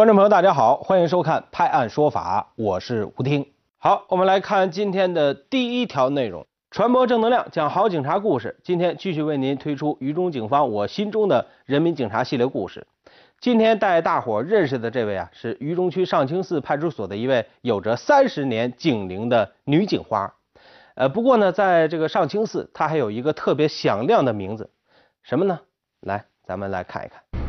观众朋友，大家好，欢迎收看《拍案说法》，我是吴听。好，我们来看今天的第一条内容：传播正能量，讲好警察故事。今天继续为您推出渝中警方我心中的人民警察系列故事。今天带大伙认识的这位啊，是渝中区上清寺派出所的一位有着三十年警龄的女警花。呃，不过呢，在这个上清寺，她还有一个特别响亮的名字，什么呢？来，咱们来看一看。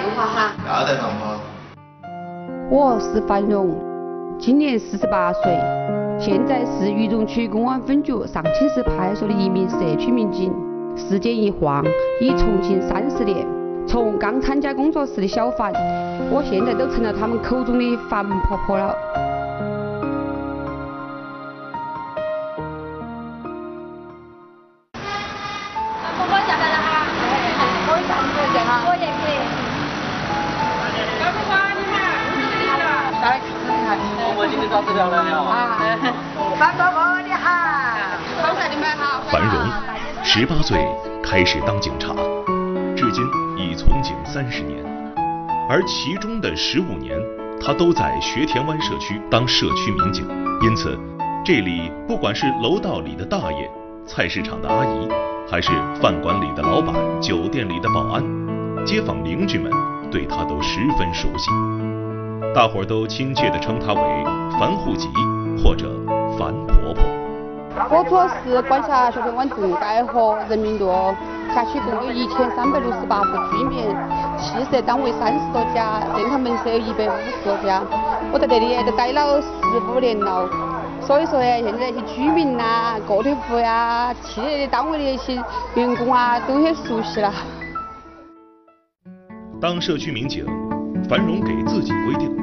电话哈。要得，妈妈。我是樊荣，今年四十八岁，现在是渝中区公安分局上清寺派出所的一名社区民警。时间一晃，已从警三十年。从刚参加工作时的小樊，我现在都成了他们口中的樊婆婆了。十八岁开始当警察，至今已从警三十年，而其中的十五年，他都在学田湾社区当社区民警。因此，这里不管是楼道里的大爷、菜市场的阿姨，还是饭馆里的老板、酒店里的保安，街坊邻居们对他都十分熟悉，大伙儿都亲切地称他为樊户籍或者樊。我主要是管辖学田湾镇街和人民路，辖区共有一千三百六十八户居民，汽设单位三十多家，电台门市有一百五十多家。我在这里都待了十五年了，所以说呀，现在那些居民呐、个体户呀、企业的单位的那些员工啊，都很熟悉了。当社区民警，樊荣给自己规定，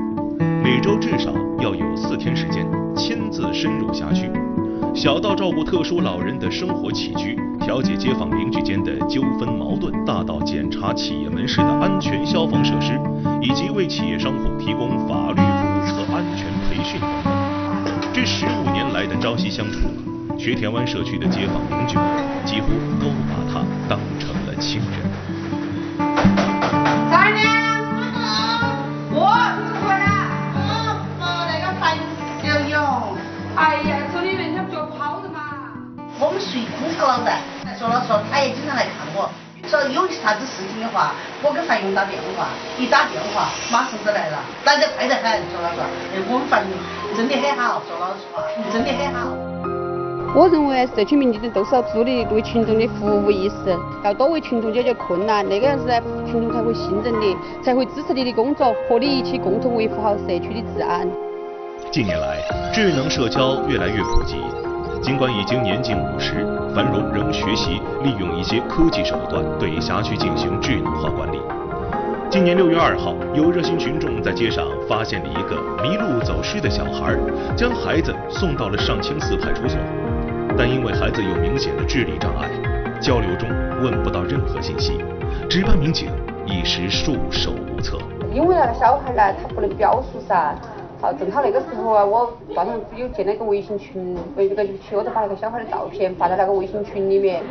每周至少要有四天时间亲自深入辖区。小到照顾特殊老人的生活起居，调解街坊邻居间的纠纷矛盾，大到检查企业门市的安全消防设施，以及为企业商户提供法律服务和安全培训等等。这十五年来的朝夕相处，学田湾社区的街坊邻居们几乎都把他当成了亲人。说有啥子事情的话，我给樊勇打电话，一打电话马上就来了，来得快得很。说老实话，我们樊勇真的很好，说老实话，真的很好。我认为社区民警都是要树立为群众的服务意识，要多为群众解决困难，那个样子呢，群众才会信任你，才会支持你的工作，和你一起共同维护好社区的治安。近年来，智能社交越来越普及。尽管已经年近五十，樊荣仍学习利用一些科技手段对辖区进行智能化管理。今年六月二号，有热心群众在街上发现了一个迷路走失的小孩，将孩子送到了上清寺派出所，但因为孩子有明显的智力障碍，交流中问不到任何信息，值班民警一时束手无策。因为那个小孩呢，他不能表述噻。好，正好那个时候啊，我好像有建了一个微信群，为这个群，我就把那个小孩的照片发到那个微信群里面。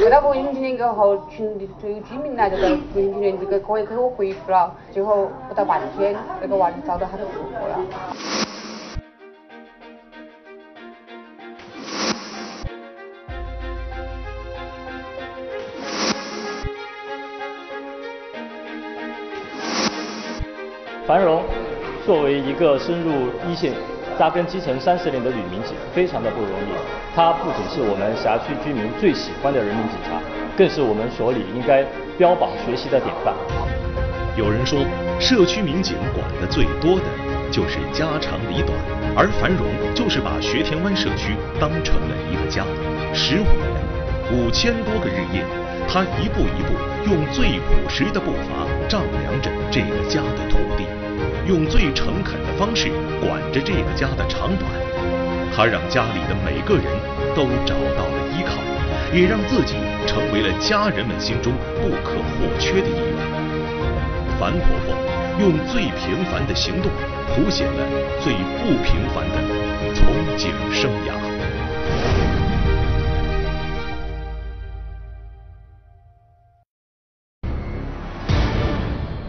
那个微信群里过后，群里就有居民来这个微信群里这个可以给我回复了。最后不到半天，那个娃就找到他的父母了。作为一个深入一线、扎根基层三十年的女民警，非常的不容易。她不仅是我们辖区居民最喜欢的人民警察，更是我们所里应该标榜学习的典范。有人说，社区民警管的最多的就是家长里短，而繁荣就是把学田湾社区当成了一个家。十五年，五千多个日夜，他一步一步用最朴实的步伐丈量着这个家的土地，用最诚恳的方式管着这个家的长短。他让家里的每个人都找到了依靠，也让自己成为了家人们心中不可或缺的一员。樊婆婆用最平凡的行动，谱写了最不平凡的从警生涯。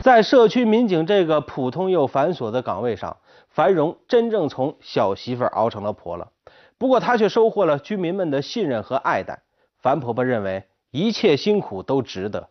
在社区民警这个普通又繁琐的岗位上，樊荣真正从小媳妇熬成了婆了。不过，她却收获了居民们的信任和爱戴。樊婆婆认为，一切辛苦都值得。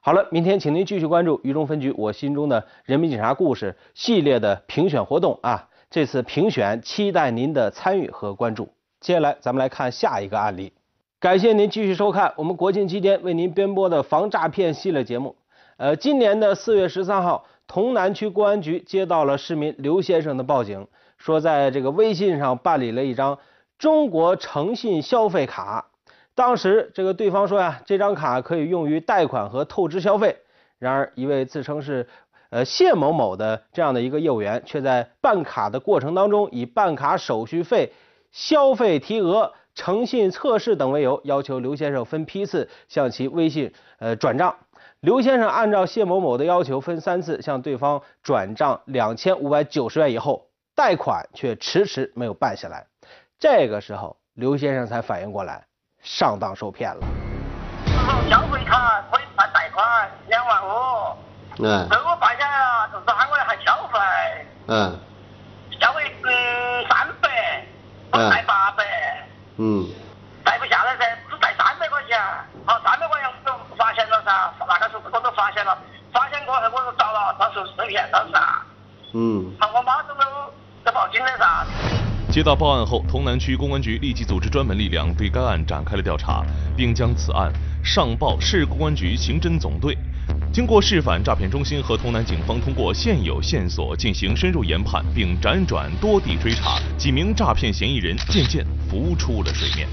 好了，明天请您继续关注渝中分局我心中的人民警察故事系列的评选活动啊！这次评选期待您的参与和关注。接下来，咱们来看下一个案例。感谢您继续收看我们国庆期间为您编播的防诈骗系列节目。呃，今年的四月十三号，潼南区公安局接到了市民刘先生的报警，说在这个微信上办理了一张中国诚信消费卡。当时这个对方说呀，这张卡可以用于贷款和透支消费。然而，一位自称是呃谢某某的这样的一个业务员，却在办卡的过程当中，以办卡手续费、消费提额、诚信测试等为由，要求刘先生分批次向其微信呃转账。刘先生按照谢某某的要求，分三次向对方转账两千五百九十元以后，贷款却迟迟没有办下来。这个时候，刘先生才反应过来，上当受骗了。消费卡可以办贷款两万五，嗯这我办下来了，就是喊我来还消费，嗯消费嗯三百，我嗯贷八百，嗯贷不下来噻，只贷三百块钱，好三百块钱我都那个时候我都发现了，发现过后我就找了，他说是骗了噻，嗯好我马上就就报警了噻。接到报案后，潼南区公安局立即组织专门力量对该案展开了调查，并将此案上报市公安局刑侦总队。经过市反诈骗中心和潼南警方通过现有线索进行深入研判，并辗转多地追查，几名诈骗嫌疑人渐渐浮出了水面。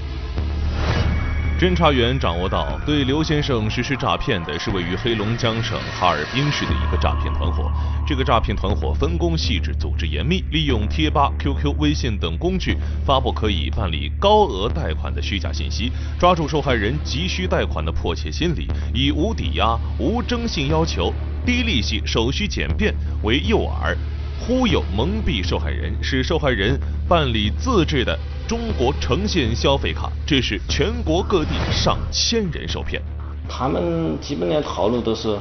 侦查员掌握到，对刘先生实施诈骗的是位于黑龙江省哈尔滨市的一个诈骗团伙。这个诈骗团伙分工细致，组织严密，利用贴吧、QQ、微信等工具发布可以办理高额贷款的虚假信息，抓住受害人急需贷款的迫切心理，以无抵押、无征信要求、低利息、手续简便为诱饵。忽悠蒙蔽受害人，使受害人办理自制的中国诚信消费卡，致使全国各地上千人受骗。他们基本的套路都是，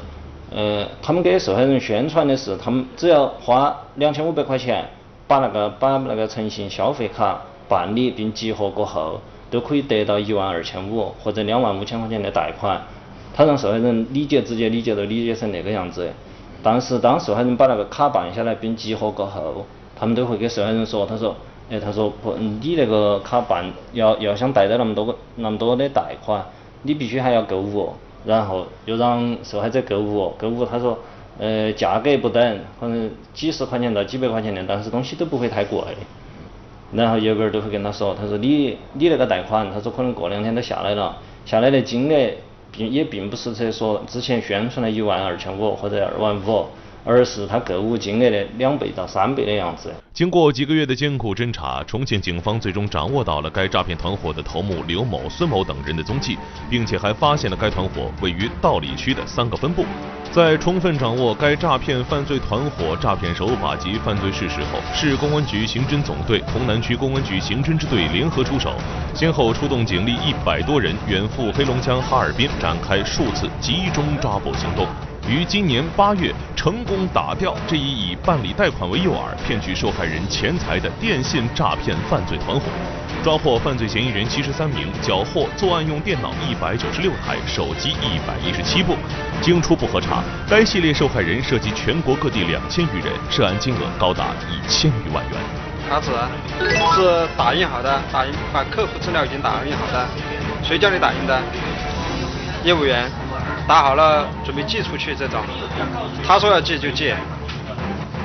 呃，他们给受害人宣传的是，他们只要花两千五百块钱，把那个把那个诚信消费卡办理并激活过后，都可以得到一万二千五或者两万五千块钱的贷款。他让受害人理解，直接理解都理解成那个样子。但是当受害人把那个卡办下来并激活过后，他们都会给受害人说，他说，哎，他说不，你那个卡办要要想贷到那么多个那么多的贷款，你必须还要购物，然后又让受害者购物，购物他说，呃，价格不等，可能几十块钱到几百块钱的，但是东西都不会太贵。然后业务员都会跟他说，他说你你那个贷款，他说可能过两天都下来了，下来的金额并也并不是在说之前宣传的一万二千五或者二万五，而是他购物金额的两倍到三倍的样子。经过几个月的艰苦侦查，重庆警方最终掌握到了该诈骗团伙的头目刘某、孙某等人的踪迹，并且还发现了该团伙位于道里区的三个分部。在充分掌握该诈骗犯罪团伙诈骗手法及犯罪事实后，市公安局刑侦总队、潼南区公安局刑侦支队联合出手，先后出动警力一百多人远赴黑龙江哈尔滨，展开数次集中抓捕行动。于今年八月成功打掉这一以办理贷款为诱饵骗取受害人钱财的电信诈骗犯罪团伙，抓获犯罪嫌疑人七十三名，缴获作案用电脑一百九十六台，手机一百一十七部。经初步核查，该系列受害人涉及全国各地两千余人，涉案金额高达一千余万元。卡子是打印好的，打印把客户资料已经打印好的，谁叫你打印的？业务员打好了准备寄出去这种，他说要寄就寄。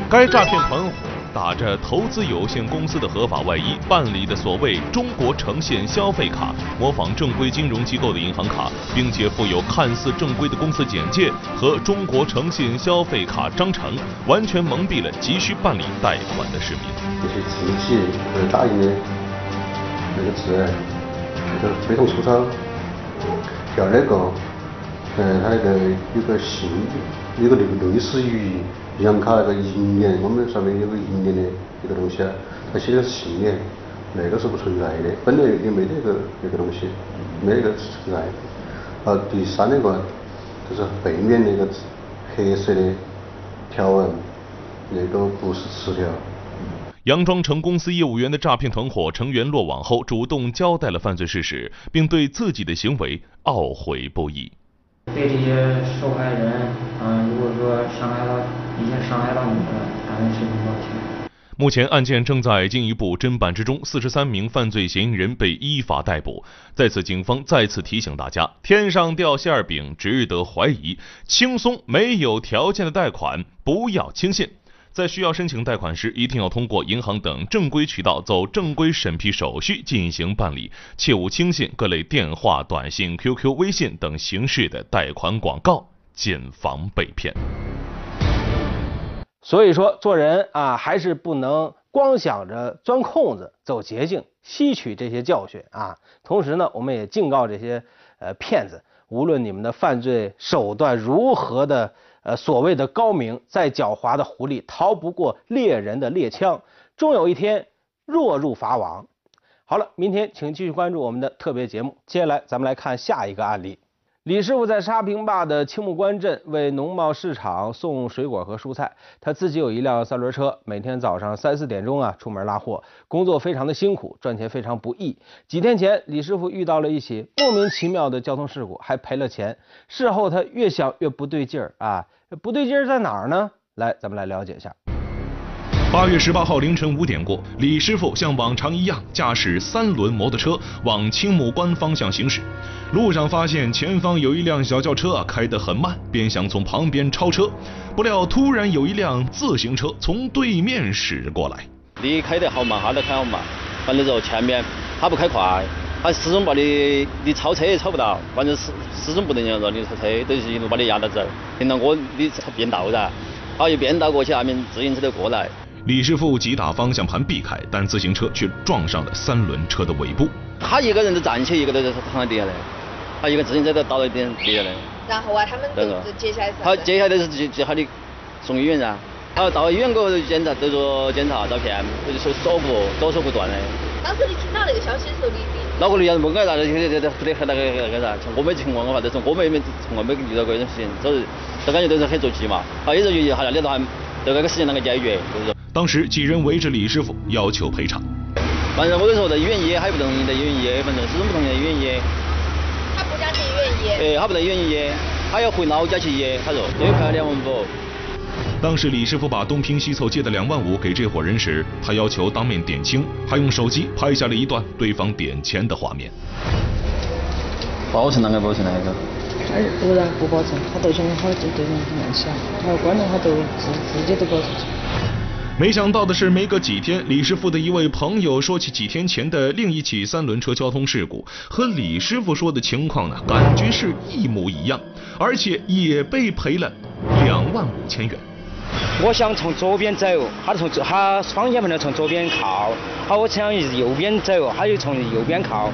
该诈骗团伙打着投资有限公司的合法外衣办理的所谓中国诚信消费卡，模仿正规金融机构的银行卡，并且附有看似正规的公司简介和中国诚信消费卡章程，完全蒙蔽了急需办理贷款的市民。这些瓷器呃打印的那个字，这个非常粗糙。第二个，呃，它那个有个信，有个类类似于银行卡那个银联，我们上面有个银联的一个东西啊，它写的是信联，那个是不存在的，本来也没得个那个东西，没那个存在。啊，第三那个就是背面那个黑色的条纹，那个不是磁条。佯装成公司业务员的诈骗团伙成员落网后，主动交代了犯罪事实，并对自己的行为懊悔不已。对这些受害人，嗯，如果说伤害到已经伤害到你了，当然是很抱歉。目前案件正在进一步侦办之中，四十三名犯罪嫌疑人被依法逮捕。在此，警方再次提醒大家：天上掉馅饼值得怀疑，轻松没有条件的贷款不要轻信。在需要申请贷款时，一定要通过银行等正规渠道走正规审批手续进行办理，切勿轻信各类电话、短信、QQ、微信等形式的贷款广告，谨防被骗。所以说，做人啊，还是不能光想着钻空子、走捷径，吸取这些教训啊。同时呢，我们也警告这些呃骗子，无论你们的犯罪手段如何的。呃，所谓的高明，再狡猾的狐狸逃不过猎人的猎枪，终有一天落入法网。好了，明天请继续关注我们的特别节目。接下来咱们来看下一个案例。李师傅在沙坪坝的青木关镇为农贸市场送水果和蔬菜，他自己有一辆三轮车，每天早上三四点钟啊出门拉货，工作非常的辛苦，赚钱非常不易。几天前，李师傅遇到了一起莫名其妙的交通事故，还赔了钱。事后他越想越不对劲儿啊，不对劲儿在哪儿呢？来，咱们来了解一下。八月十八号凌晨五点过，李师傅像往常一样驾驶三轮摩托车往青木关方向行驶。路上发现前方有一辆小轿车开得很慢，便想从旁边超车，不料突然有一辆自行车从对面驶过来。你开得好慢，他都开好慢，反正说前面他不开快，他始终把你你超车也超不到，反正始始终不能让让你超车，都是一路把你压到走。听到我你变道噻，他一变道过去，下面自行车就过来。李师傅急打方向盘避开，但自行车却撞上了三轮车的尾部。他一个人都站起，一个都躺在地下的。他一个自行车都倒在地地下嘞。然后啊，他们都接下来是？他接下来是接接他的送医院噻。他到医院过后检查，都做检查照片，说锁骨左手骨断的。当时你听到那个消息的时候，你你？脑壳里想，没干啥子，就就就不得很那个那个啥。我没情况的话，就是我们也没从来没遇到过这种事情，都是都感觉都是很着急嘛。他也是觉得好像你都还就那个事情啷个解决，就是。当时几人围着李师傅要求赔偿。反正我就说在医院医，他也不同意在医院医，反正始终不同意在医院医。他不想去医院医。哎，他不在医院医，他要回老家去医。他说这赔了两万五。当时李师傅把东拼西凑借的两万五给这伙人时，他要求当面点清，还用手机拍下了一段对方点钱的画面。保存哪个保存哪个？他不然不保存，他都想好就对人乱想，他要关了他都自自己都保出去。没想到的是，没隔几天，李师傅的一位朋友说起几天前的另一起三轮车交通事故，和李师傅说的情况呢，感觉是一模一样，而且也被赔了两万五千元。我想从左边走，他从他方向盘呢从左边靠，好，我想右边走，他又从右边靠，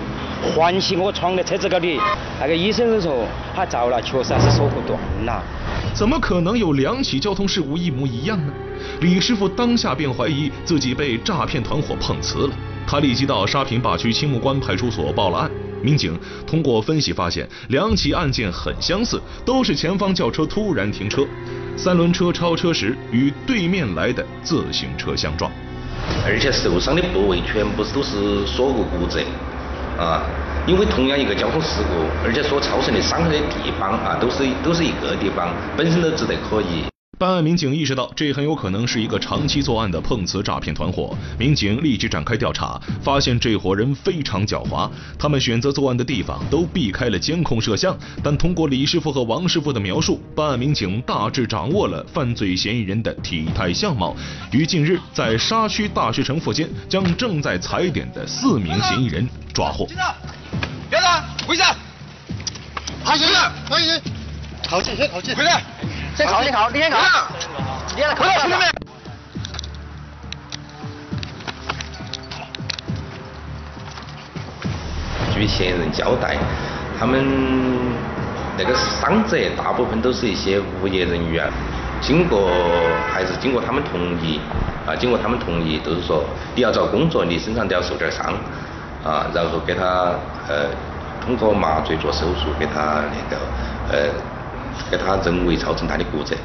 环起我闯的车子高底。那个医生就说他遭了，确实还是锁骨断了。怎么可能有两起交通事故一模一样呢？李师傅当下便怀疑自己被诈骗团伙碰瓷了，他立即到沙坪坝区青木关派出所报了案。民警通过分析发现，两起案件很相似，都是前方轿车突然停车，三轮车超车时与对面来的自行车相撞，而且受伤的部位全部都是锁骨骨折啊。因为同样一个交通事故，而且所造成的伤害的地方啊，都是都是一个地方，本身都值得可以。办案民警意识到这很有可能是一个长期作案的碰瓷诈骗团伙，民警立即展开调查，发现这伙人非常狡猾。他们选择作案的地方都避开了监控摄像，但通过李师傅和王师傅的描述，办案民警大致掌握了犯罪嫌疑人的体态相貌。于近日在沙区大学城附近，将正在踩点的四名嫌疑人抓获。别动，跪下。好，行了，可以。靠近，先靠近。回来。先考，先考，你先考。你来靠到兄弟们。据嫌疑人交代，他们那个伤者大部分都是一些无业人员，经过还是经过他们同意啊，经过他们同意，都是说你要找工作，你身上都要受点伤啊，然后给他呃通过麻醉做手术，给他那个呃给他人为造成他的骨折。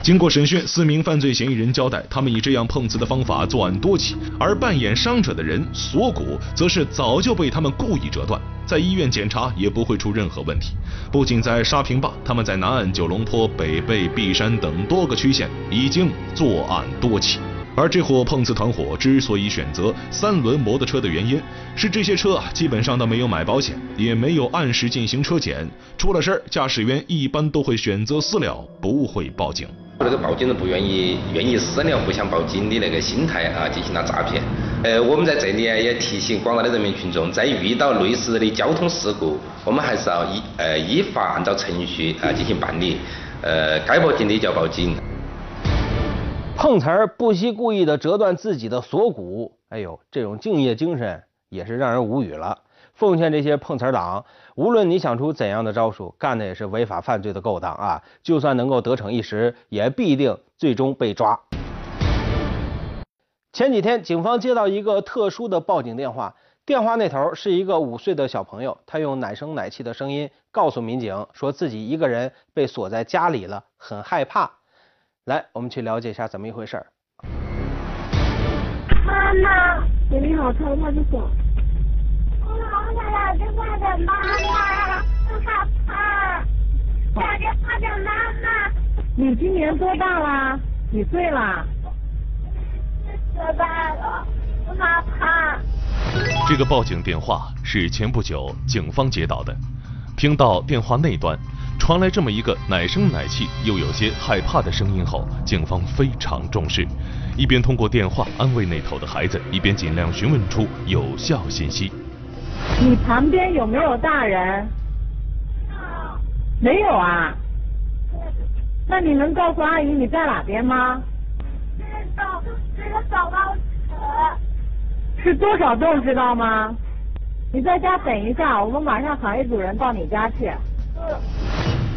经过审讯，四名犯罪嫌疑人交代，他们以这样碰瓷的方法作案多起，而扮演伤者的人锁骨，则是早就被他们故意折断，在医院检查也不会出任何问题。不仅在沙坪坝，他们在南岸、九龙坡、北碚、璧山等多个区县已经作案多起。而这伙碰瓷团伙之所以选择三轮摩托车的原因，是这些车啊基本上都没有买保险，也没有按时进行车检，出了事儿，驾驶员一般都会选择私了，不会报警。那个报警人不愿意愿意私了，不想报警的那个心态啊，进行了诈骗。呃，我们在这里啊也提醒广大的人民群众，在遇到类似的交通事故，我们还是要依呃依法按照程序啊进行办理，呃该报警的就要报警。碰瓷儿不惜故意的折断自己的锁骨，哎呦，这种敬业精神也是让人无语了。奉劝这些碰瓷儿党，无论你想出怎样的招数，干的也是违法犯罪的勾当啊！就算能够得逞一时，也必定最终被抓。前几天，警方接到一个特殊的报警电话，电话那头是一个五岁的小朋友，他用奶声奶气的声音告诉民警，说自己一个人被锁在家里了，很害怕。来，我们去了解一下怎么一回事儿。妈妈，你好，超派出所。打电话的妈妈，我害怕。打电话的妈妈。你今年多大了？几岁了？多大了？我害怕。这个报警电话是前不久警方接到的。听到电话那端传来这么一个奶声奶气又有些害怕的声音后，警方非常重视，一边通过电话安慰那头的孩子，一边尽量询问出有效信息。你旁边有没有大人？没有啊。那你能告诉阿姨你在哪边吗？这个这个小报纸。是多少栋知道吗？你在家等一下，我们马上喊一组人到你家去。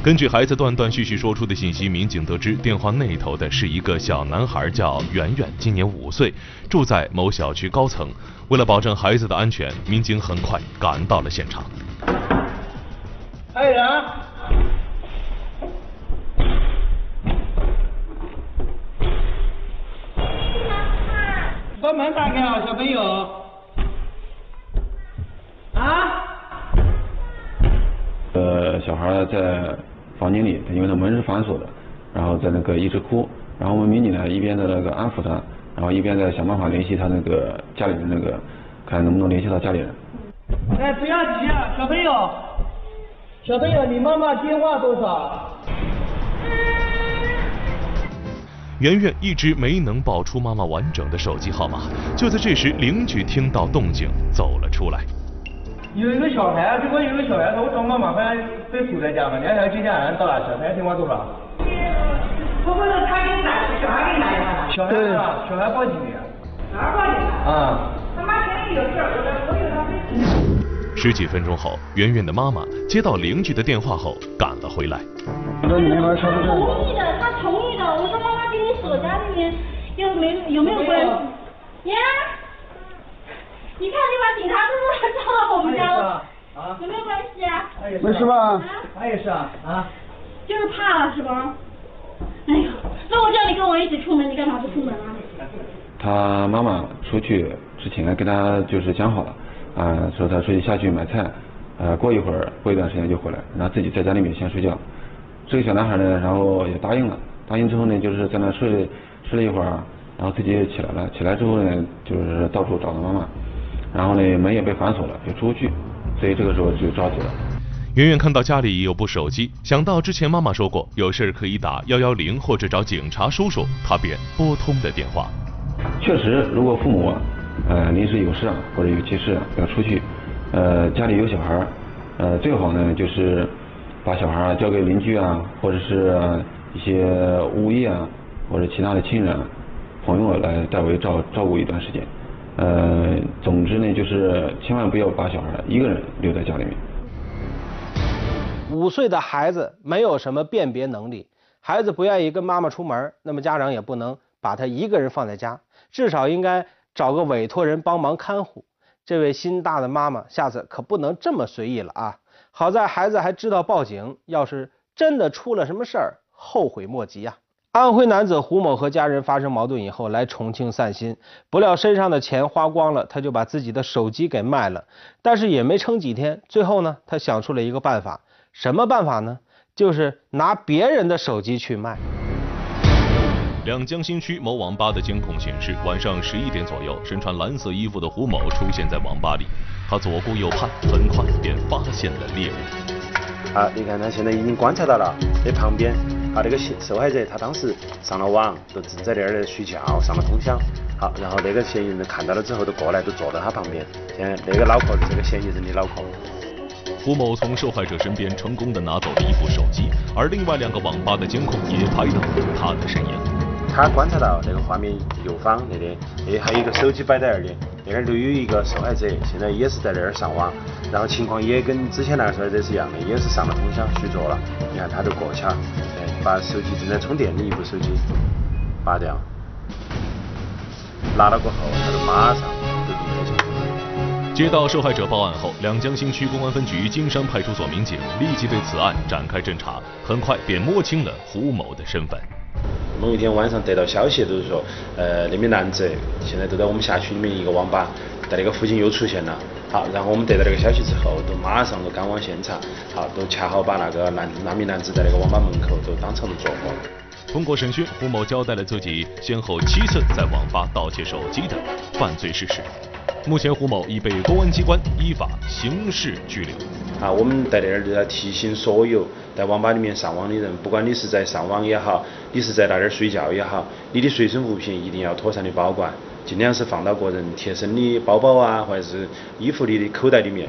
根据孩子断断续续说出的信息，民警得知电话那头的是一个小男孩，叫圆圆，今年五岁，住在某小区高层。为了保证孩子的安全，民警很快赶到了现场。还有人？把门打开啊，小朋友。啊？呃，小孩在房间里，因为他门是反锁的，然后在那个一直哭，然后我们民警呢一边在那个安抚他。然后一边在想办法联系他那个家里的那个，看能不能联系到家里人。哎，不要急啊，小朋友，小朋友，你妈妈电话多少？圆圆一直没能报出妈妈完整的手机号码。就在这时，邻居听到动静走了出来。有一个小孩，如果有个小孩，我找妈妈，好像被锁在家嘛，你还要接家人到哪去？小孩电话多少？不会是他给你打，小孩给你打电话？小孩是吧？小孩报警的。哪儿报警的？啊。他妈肯定有事儿，我我有他微信。十几分钟后，圆圆的妈妈接到邻居的电话后赶了回来。那你那边他同意的，他同意的。我说妈妈给你锁家里面，又没有没有关系？呀？你看那把警察叔叔照到我们家了，啊？有没有关系啊？没事吧？他也是啊。啊？就是怕了是吧？哎呀，那我叫你跟我一起出门，你干嘛不出门啊？他妈妈出去之前跟他就是讲好了，啊，说他出去下去买菜，呃，过一会儿过一段时间就回来，然后自己在家里面先睡觉。这个小男孩呢，然后也答应了，答应之后呢，就是在那睡睡了一会儿，然后自己也起来了。起来之后呢，就是到处找他妈妈，然后呢门也被反锁了，就出不去，所以这个时候就着急了。圆圆看到家里有部手机，想到之前妈妈说过有事可以打幺幺零或者找警察叔叔，她便拨通了电话。确实，如果父母呃临时有事啊或者有急事要出去，呃家里有小孩呃最好呢就是把小孩交给邻居啊，或者是一些物业啊或者其他的亲人朋友来代为照照顾一段时间。呃，总之呢就是千万不要把小孩一个人留在家里面。五岁的孩子没有什么辨别能力，孩子不愿意跟妈妈出门，那么家长也不能把他一个人放在家，至少应该找个委托人帮忙看护。这位心大的妈妈，下次可不能这么随意了啊！好在孩子还知道报警，要是真的出了什么事儿，后悔莫及啊！安徽男子胡某和家人发生矛盾以后来重庆散心，不料身上的钱花光了，他就把自己的手机给卖了，但是也没撑几天，最后呢，他想出了一个办法。什么办法呢？就是拿别人的手机去卖。两江新区某网吧的监控显示，晚上十一点左右，身穿蓝色衣服的胡某出现在网吧里。他左顾右盼，很快便发现了猎物。啊，你看他现在已经观察到了，这旁边啊那个受害者，他当时上了网，都正在那儿睡觉，上了通宵。好，然后那个嫌疑人看到了之后，都过来，都坐到他旁边。现在那个脑壳，这个嫌疑人的脑壳。胡某从受害者身边成功的拿走了一部手机，而另外两个网吧的监控也拍到了他的身影。他观察到那个画面右方那里，哎，还有一个手机摆在那儿的，那儿都有一个受害者，现在也是在那儿上网，然后情况也跟之前那个受害者是一样的，也是上了通宵睡着了。你看他都过去了，把手机正在充电的一部手机拔掉，拿了过后，他就马上就离开现场。接到受害者报案后，两江新区公安分局金山派出所民警立即对此案展开侦查，很快便摸清了胡某的身份。某一天晚上得到消息，就是说，呃，那名男子现在都在我们辖区里面一个网吧，在那个附近又出现了。好，然后我们得到这个消息之后，都马上都赶往现场，好，都恰好把那个男那名男子在那个网吧门口都当场都抓获了。通过审讯，胡某交代了自己先后七次在网吧盗窃手机的犯罪事实。目前胡某已被公安机关依法刑事拘留。啊，我们在这儿就要提醒所有在网吧里面上网的人，不管你是在上网也好，你是在那儿睡觉也好，你的随身物品一定要妥善的保管，尽量是放到个人贴身的包包啊，或者是衣服里的口袋里面。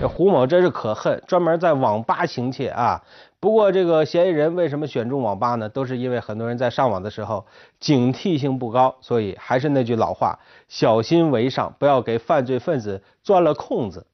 这胡某真是可恨，专门在网吧行窃啊！不过这个嫌疑人为什么选中网吧呢？都是因为很多人在上网的时候警惕性不高，所以还是那句老话，小心为上，不要给犯罪分子钻了空子。